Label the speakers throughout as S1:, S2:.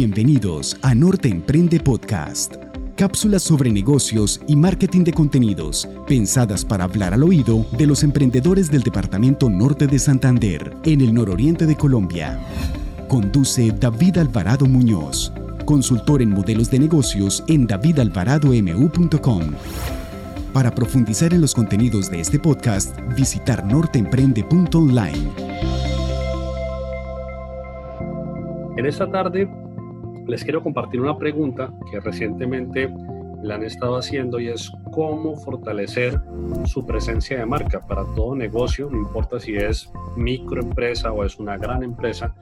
S1: Bienvenidos a Norte Emprende Podcast. Cápsulas sobre negocios y marketing de contenidos, pensadas para hablar al oído de los emprendedores del Departamento Norte de Santander, en el nororiente de Colombia. Conduce David Alvarado Muñoz, consultor en modelos de negocios en davidalvaradomu.com. Para profundizar en los contenidos de este podcast, visitar norteemprende.online.
S2: En esta tarde les quiero compartir una pregunta que recientemente la han estado haciendo y es cómo fortalecer su presencia de marca para todo negocio, no importa si es microempresa o es una gran empresa,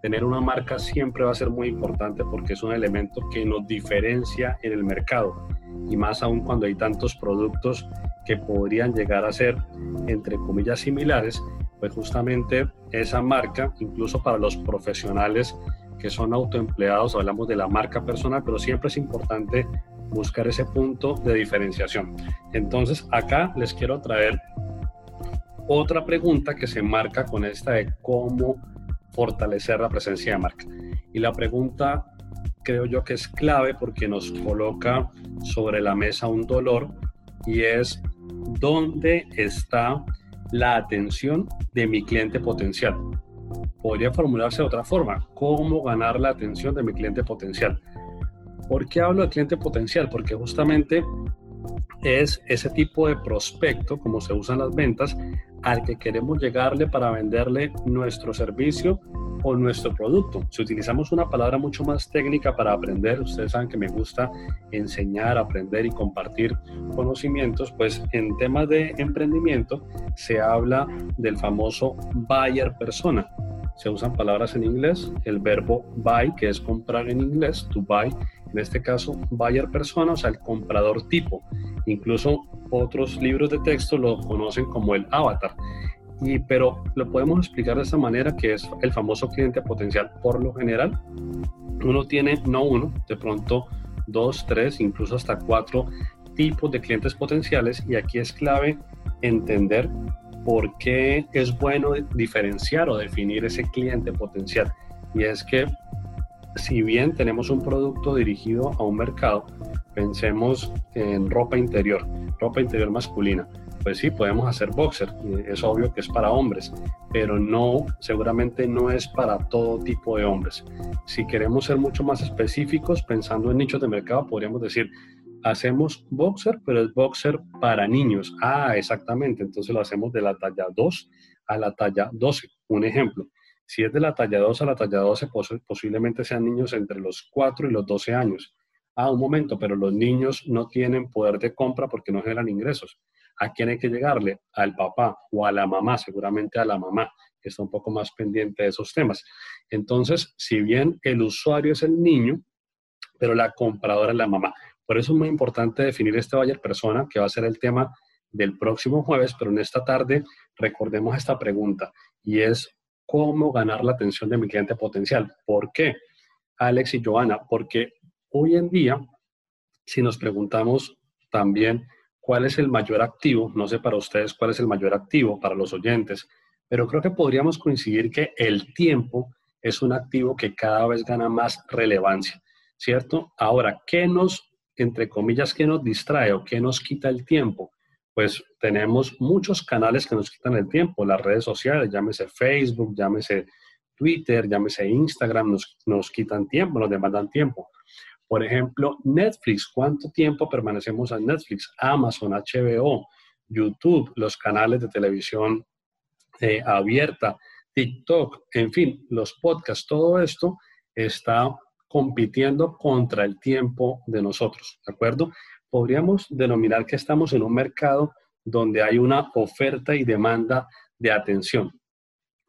S2: tener una marca siempre va a ser muy importante porque es un elemento que nos diferencia en el mercado y más aún cuando hay tantos productos que podrían llegar a ser entre comillas similares, pues justamente esa marca, incluso para los profesionales, que son autoempleados, hablamos de la marca personal, pero siempre es importante buscar ese punto de diferenciación. Entonces, acá les quiero traer otra pregunta que se marca con esta de cómo fortalecer la presencia de marca. Y la pregunta creo yo que es clave porque nos coloca sobre la mesa un dolor y es dónde está la atención de mi cliente potencial podría formularse de otra forma. ¿Cómo ganar la atención de mi cliente potencial? ¿Por qué hablo de cliente potencial? Porque justamente es ese tipo de prospecto, como se usan las ventas, al que queremos llegarle para venderle nuestro servicio o nuestro producto. Si utilizamos una palabra mucho más técnica para aprender, ustedes saben que me gusta enseñar, aprender y compartir conocimientos, pues en temas de emprendimiento se habla del famoso buyer persona se usan palabras en inglés, el verbo buy, que es comprar en inglés, to buy, en este caso buyer persona, o sea, el comprador tipo. Incluso otros libros de texto lo conocen como el avatar. Y, pero lo podemos explicar de esta manera, que es el famoso cliente potencial. Por lo general, uno tiene, no uno, de pronto dos, tres, incluso hasta cuatro tipos de clientes potenciales y aquí es clave entender por qué es bueno diferenciar o definir ese cliente potencial. Y es que si bien tenemos un producto dirigido a un mercado, pensemos en ropa interior, ropa interior masculina. Pues sí, podemos hacer boxer, es obvio que es para hombres, pero no, seguramente no es para todo tipo de hombres. Si queremos ser mucho más específicos, pensando en nichos de mercado, podríamos decir, hacemos boxer, pero es boxer para niños. Ah, exactamente. Entonces lo hacemos de la talla 2 a la talla 12. Un ejemplo. Si es de la talla 2 a la talla 12, posiblemente sean niños entre los 4 y los 12 años. Ah, un momento, pero los niños no tienen poder de compra porque no generan ingresos. ¿A quién hay que llegarle? Al papá o a la mamá, seguramente a la mamá, que está un poco más pendiente de esos temas. Entonces, si bien el usuario es el niño, pero la compradora es la mamá. Por eso es muy importante definir este buyer persona, que va a ser el tema del próximo jueves, pero en esta tarde recordemos esta pregunta y es cómo ganar la atención de mi cliente potencial. ¿Por qué? Alex y Joana, porque hoy en día, si nos preguntamos también cuál es el mayor activo, no sé para ustedes cuál es el mayor activo para los oyentes, pero creo que podríamos coincidir que el tiempo es un activo que cada vez gana más relevancia, ¿cierto? Ahora, ¿qué nos entre comillas, que nos distrae o que nos quita el tiempo? Pues tenemos muchos canales que nos quitan el tiempo, las redes sociales, llámese Facebook, llámese Twitter, llámese Instagram, nos, nos quitan tiempo, nos demandan tiempo. Por ejemplo, Netflix, ¿cuánto tiempo permanecemos en Netflix? Amazon, HBO, YouTube, los canales de televisión eh, abierta, TikTok, en fin, los podcasts, todo esto está compitiendo contra el tiempo de nosotros, ¿de acuerdo? Podríamos denominar que estamos en un mercado donde hay una oferta y demanda de atención.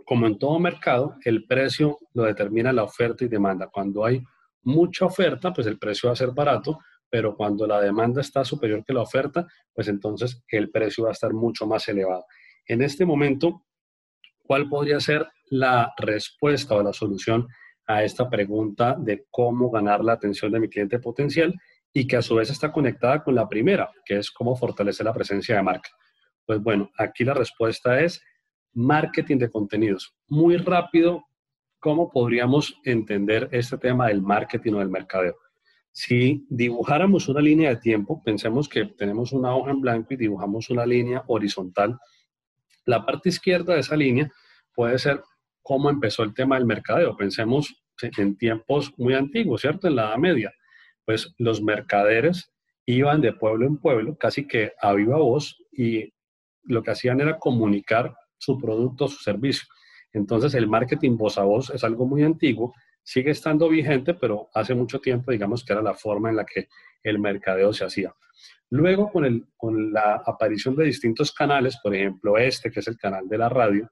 S2: Como en todo mercado, el precio lo determina la oferta y demanda. Cuando hay mucha oferta, pues el precio va a ser barato, pero cuando la demanda está superior que la oferta, pues entonces el precio va a estar mucho más elevado. En este momento, ¿cuál podría ser la respuesta o la solución a esta pregunta de cómo ganar la atención de mi cliente potencial y que a su vez está conectada con la primera, que es cómo fortalecer la presencia de marca. Pues bueno, aquí la respuesta es marketing de contenidos. Muy rápido, ¿cómo podríamos entender este tema del marketing o del mercadeo? Si dibujáramos una línea de tiempo, pensemos que tenemos una hoja en blanco y dibujamos una línea horizontal. La parte izquierda de esa línea puede ser cómo empezó el tema del mercadeo. Pensemos en tiempos muy antiguos, ¿cierto? En la Edad Media. Pues los mercaderes iban de pueblo en pueblo, casi que a viva voz, y lo que hacían era comunicar su producto, su servicio. Entonces el marketing voz a voz es algo muy antiguo sigue estando vigente, pero hace mucho tiempo, digamos que era la forma en la que el mercadeo se hacía. Luego, con, el, con la aparición de distintos canales, por ejemplo, este, que es el canal de la radio,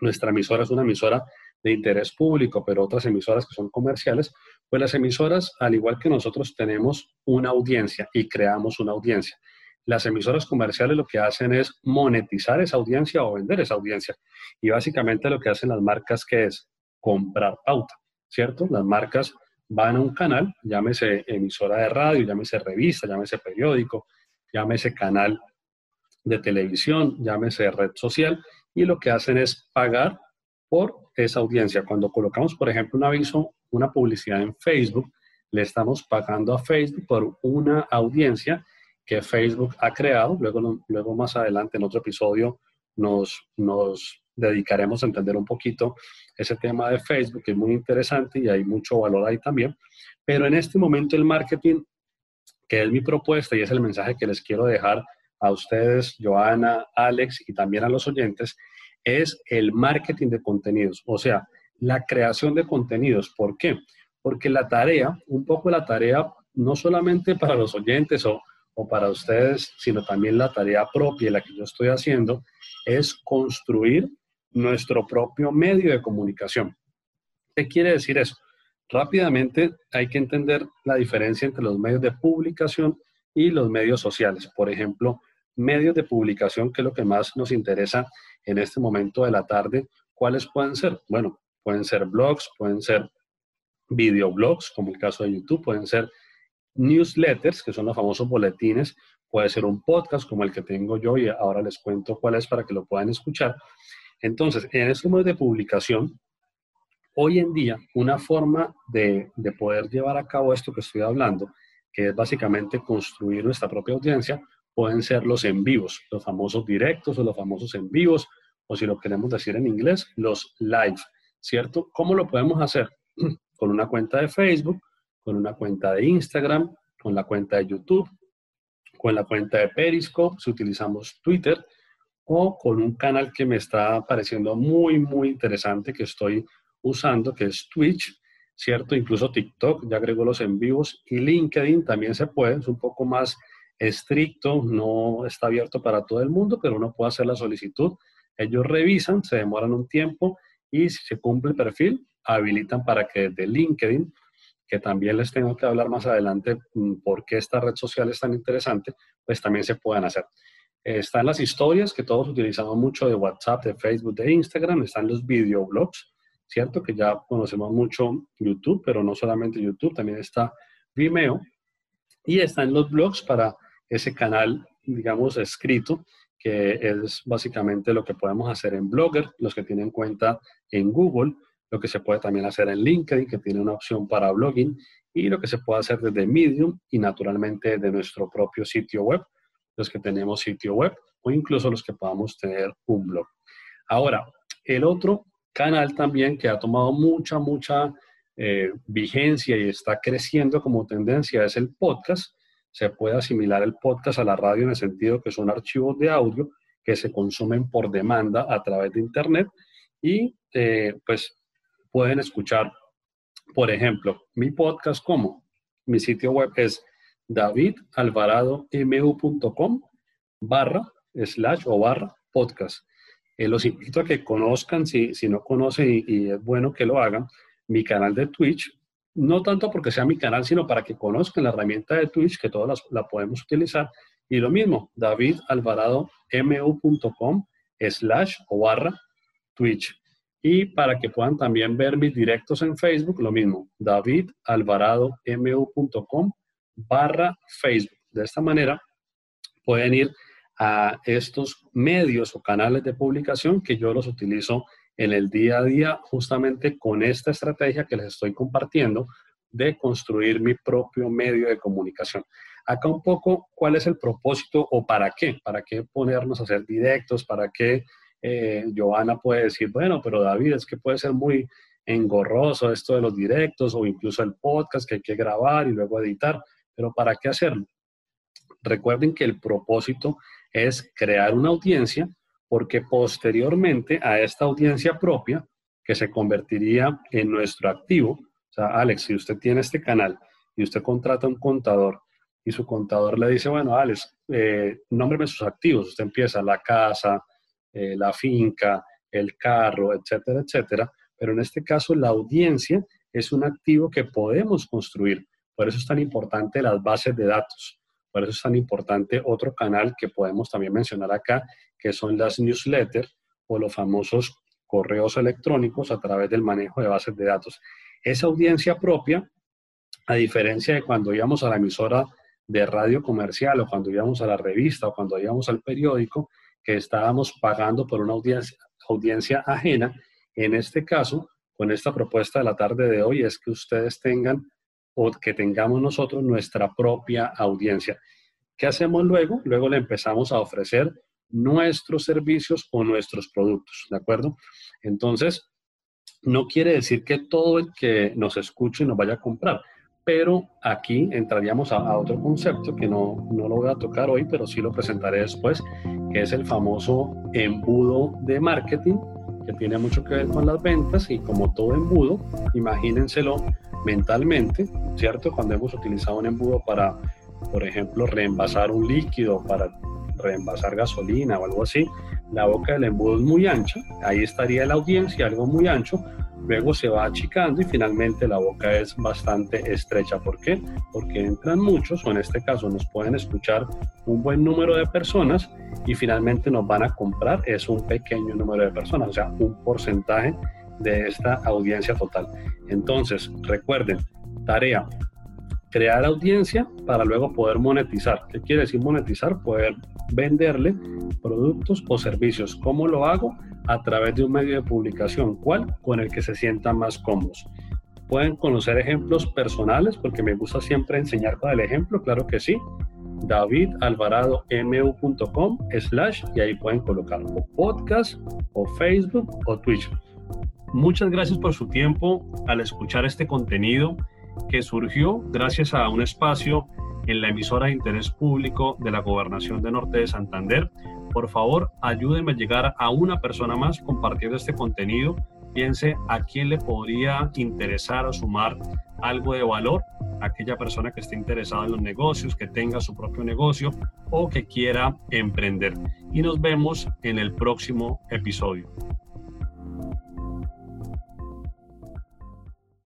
S2: nuestra emisora es una emisora de interés público, pero otras emisoras que son comerciales, pues las emisoras, al igual que nosotros, tenemos una audiencia y creamos una audiencia. Las emisoras comerciales lo que hacen es monetizar esa audiencia o vender esa audiencia. Y básicamente lo que hacen las marcas que es comprar pauta. ¿cierto? Las marcas van a un canal, llámese emisora de radio, llámese revista, llámese periódico, llámese canal de televisión, llámese red social, y lo que hacen es pagar por esa audiencia. Cuando colocamos, por ejemplo, un aviso, una publicidad en Facebook, le estamos pagando a Facebook por una audiencia que Facebook ha creado. Luego, luego más adelante, en otro episodio, nos, nos dedicaremos a entender un poquito ese tema de Facebook, que es muy interesante y hay mucho valor ahí también. Pero en este momento el marketing, que es mi propuesta y es el mensaje que les quiero dejar a ustedes, Joana, Alex y también a los oyentes, es el marketing de contenidos, o sea, la creación de contenidos. ¿Por qué? Porque la tarea, un poco la tarea, no solamente para los oyentes o, o para ustedes, sino también la tarea propia, la que yo estoy haciendo, es construir nuestro propio medio de comunicación. ¿Qué quiere decir eso? Rápidamente hay que entender la diferencia entre los medios de publicación y los medios sociales. Por ejemplo, medios de publicación, que es lo que más nos interesa en este momento de la tarde, ¿cuáles pueden ser? Bueno, pueden ser blogs, pueden ser videoblogs, como el caso de YouTube, pueden ser newsletters, que son los famosos boletines, puede ser un podcast como el que tengo yo y ahora les cuento cuál es para que lo puedan escuchar. Entonces, en estos medios de publicación, hoy en día, una forma de, poder llevar a cabo esto que estoy hablando, que es básicamente construir nuestra propia audiencia, pueden ser los en vivos, los famosos directos o los famosos en vivos, o si lo queremos decir en inglés, los live, ¿cierto? ¿Cómo lo podemos hacer? con una cuenta de Facebook, con una cuenta de Instagram, con la cuenta de YouTube, con la cuenta de Periscope, si utilizamos Twitter, o con un canal que me está pareciendo muy, muy interesante que estoy usando, que es Twitch, ¿cierto? Incluso TikTok, ya agrego los en vivos y LinkedIn también se puede, es un poco más estricto, no está abierto para todo el mundo, pero uno puede hacer la solicitud. Ellos revisan, se demoran un tiempo y si se cumple el perfil, habilitan para que desde LinkedIn, que también les tengo que hablar más adelante mm, por qué esta red social es tan interesante, pues también se puedan hacer. Están las historias que todos utilizamos mucho de WhatsApp, de Facebook, de Instagram. Están los videoblogs, ¿cierto? Que ya conocemos mucho YouTube, pero no solamente YouTube, también está Vimeo. Y están los blogs para ese canal, digamos, escrito, que es básicamente lo que podemos hacer en Blogger, los que tienen cuenta en Google, lo que se puede también hacer en LinkedIn, que tiene una opción para blogging, y lo que se puede hacer desde Medium y naturalmente de nuestro propio sitio web los que tenemos sitio web o incluso los que podamos tener un blog. Ahora, el otro canal también que ha tomado mucha, mucha eh, vigencia y está creciendo como tendencia es el podcast. Se puede asimilar el podcast a la radio en el sentido que son archivos de audio que se consumen por demanda a través de Internet y eh, pues pueden escuchar, por ejemplo, mi podcast como mi sitio web es davidalvaradomu.com barra slash o barra podcast. Eh, los invito a que conozcan, si, si no conocen y, es bueno que lo hagan, mi canal de Twitch, no tanto porque sea mi canal, sino para que conozcan la herramienta de Twitch, que todas la podemos utilizar. Y lo mismo, davidalvaradomu.com slash o barra Twitch. Y para que puedan también ver mis directos en Facebook, lo mismo, davidalvaradomu.com barra Facebook. De esta manera pueden ir a estos medios o canales de publicación que yo los utilizo en el día a día justamente con esta estrategia que les estoy compartiendo de construir mi propio medio de comunicación. Acá un poco, ¿cuál es el propósito o para qué? ¿Para qué ponernos a hacer directos? ¿Para qué eh, Giovanna puede decir, bueno, pero David, es que puede ser muy engorroso esto de los directos o incluso el podcast que hay que grabar y luego editar, pero ¿para qué hacerlo? Recuerden que el propósito es crear una audiencia porque posteriormente a esta audiencia propia, que se convertiría en nuestro activo, o sea, Alex, si usted tiene este canal y usted contrata un contador y su contador le dice, bueno, Alex, eh, nómbreme sus activos. Usted empieza la casa, eh, la finca, el carro, etcétera, etcétera. Pero en este caso, la audiencia es un activo que podemos construir. Por eso es tan importante las bases de datos. Por eso es tan importante otro canal que podemos también mencionar acá, que son las newsletters o los famosos correos electrónicos a través del manejo de bases de datos. Esa audiencia propia, a diferencia de cuando íbamos a la emisora de radio comercial o cuando íbamos a la revista o cuando íbamos al periódico, que estábamos pagando por una audiencia, audiencia ajena, en este caso, con esta propuesta de la tarde de hoy, es que ustedes tengan o que tengamos nosotros nuestra propia audiencia. ¿Qué hacemos luego? Luego le empezamos a ofrecer nuestros servicios o nuestros productos, ¿de acuerdo? Entonces, no quiere decir que todo el que nos escuche nos vaya a comprar, pero aquí entraríamos a, otro concepto que no, no, lo voy a tocar hoy, pero sí lo presentaré después, que es el famoso embudo de marketing, que tiene mucho que ver con las ventas y como todo embudo, imagínenselo mentalmente, ¿cierto? Cuando hemos utilizado un embudo para, por ejemplo, reenvasar un líquido, para reenvasar gasolina o algo así, la boca del embudo es muy ancha, ahí estaría la audiencia, algo muy ancho, luego se va achicando y finalmente la boca es bastante estrecha. ¿Por qué? Porque entran muchos, o en este caso nos pueden escuchar un buen número de personas y finalmente nos van a comprar, es un pequeño número de personas, o sea, un porcentaje de esta audiencia total. Entonces, recuerden, tarea, crear audiencia para luego poder monetizar. ¿Qué quiere decir monetizar? Poder venderle productos o servicios. ¿Cómo lo hago? A través de un medio de publicación. ¿Cuál? Con el que se sientan más cómodos. Pueden conocer ejemplos personales porque me gusta siempre enseñar con el ejemplo, claro que sí. davidalvaradomu.com slash y ahí pueden colocar podcast o Facebook o Twitch. Muchas gracias por su tiempo al escuchar este contenido que surgió gracias a un espacio en la emisora de interés público de la Gobernación de Norte de Santander. Por favor, ayúdenme a llegar a una persona más compartiendo este contenido. Piense a quién le podría interesar o sumar algo de valor, aquella persona que esté interesada en los negocios, que tenga su propio negocio o que quiera emprender. Y nos vemos en el próximo episodio.